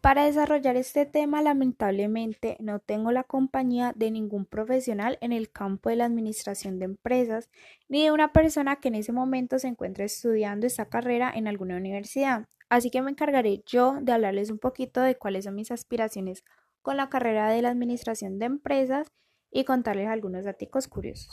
Para desarrollar este tema, lamentablemente, no tengo la compañía de ningún profesional en el campo de la administración de empresas, ni de una persona que en ese momento se encuentre estudiando esta carrera en alguna universidad. Así que me encargaré yo de hablarles un poquito de cuáles son mis aspiraciones con la carrera de la administración de empresas y contarles algunos datos curiosos.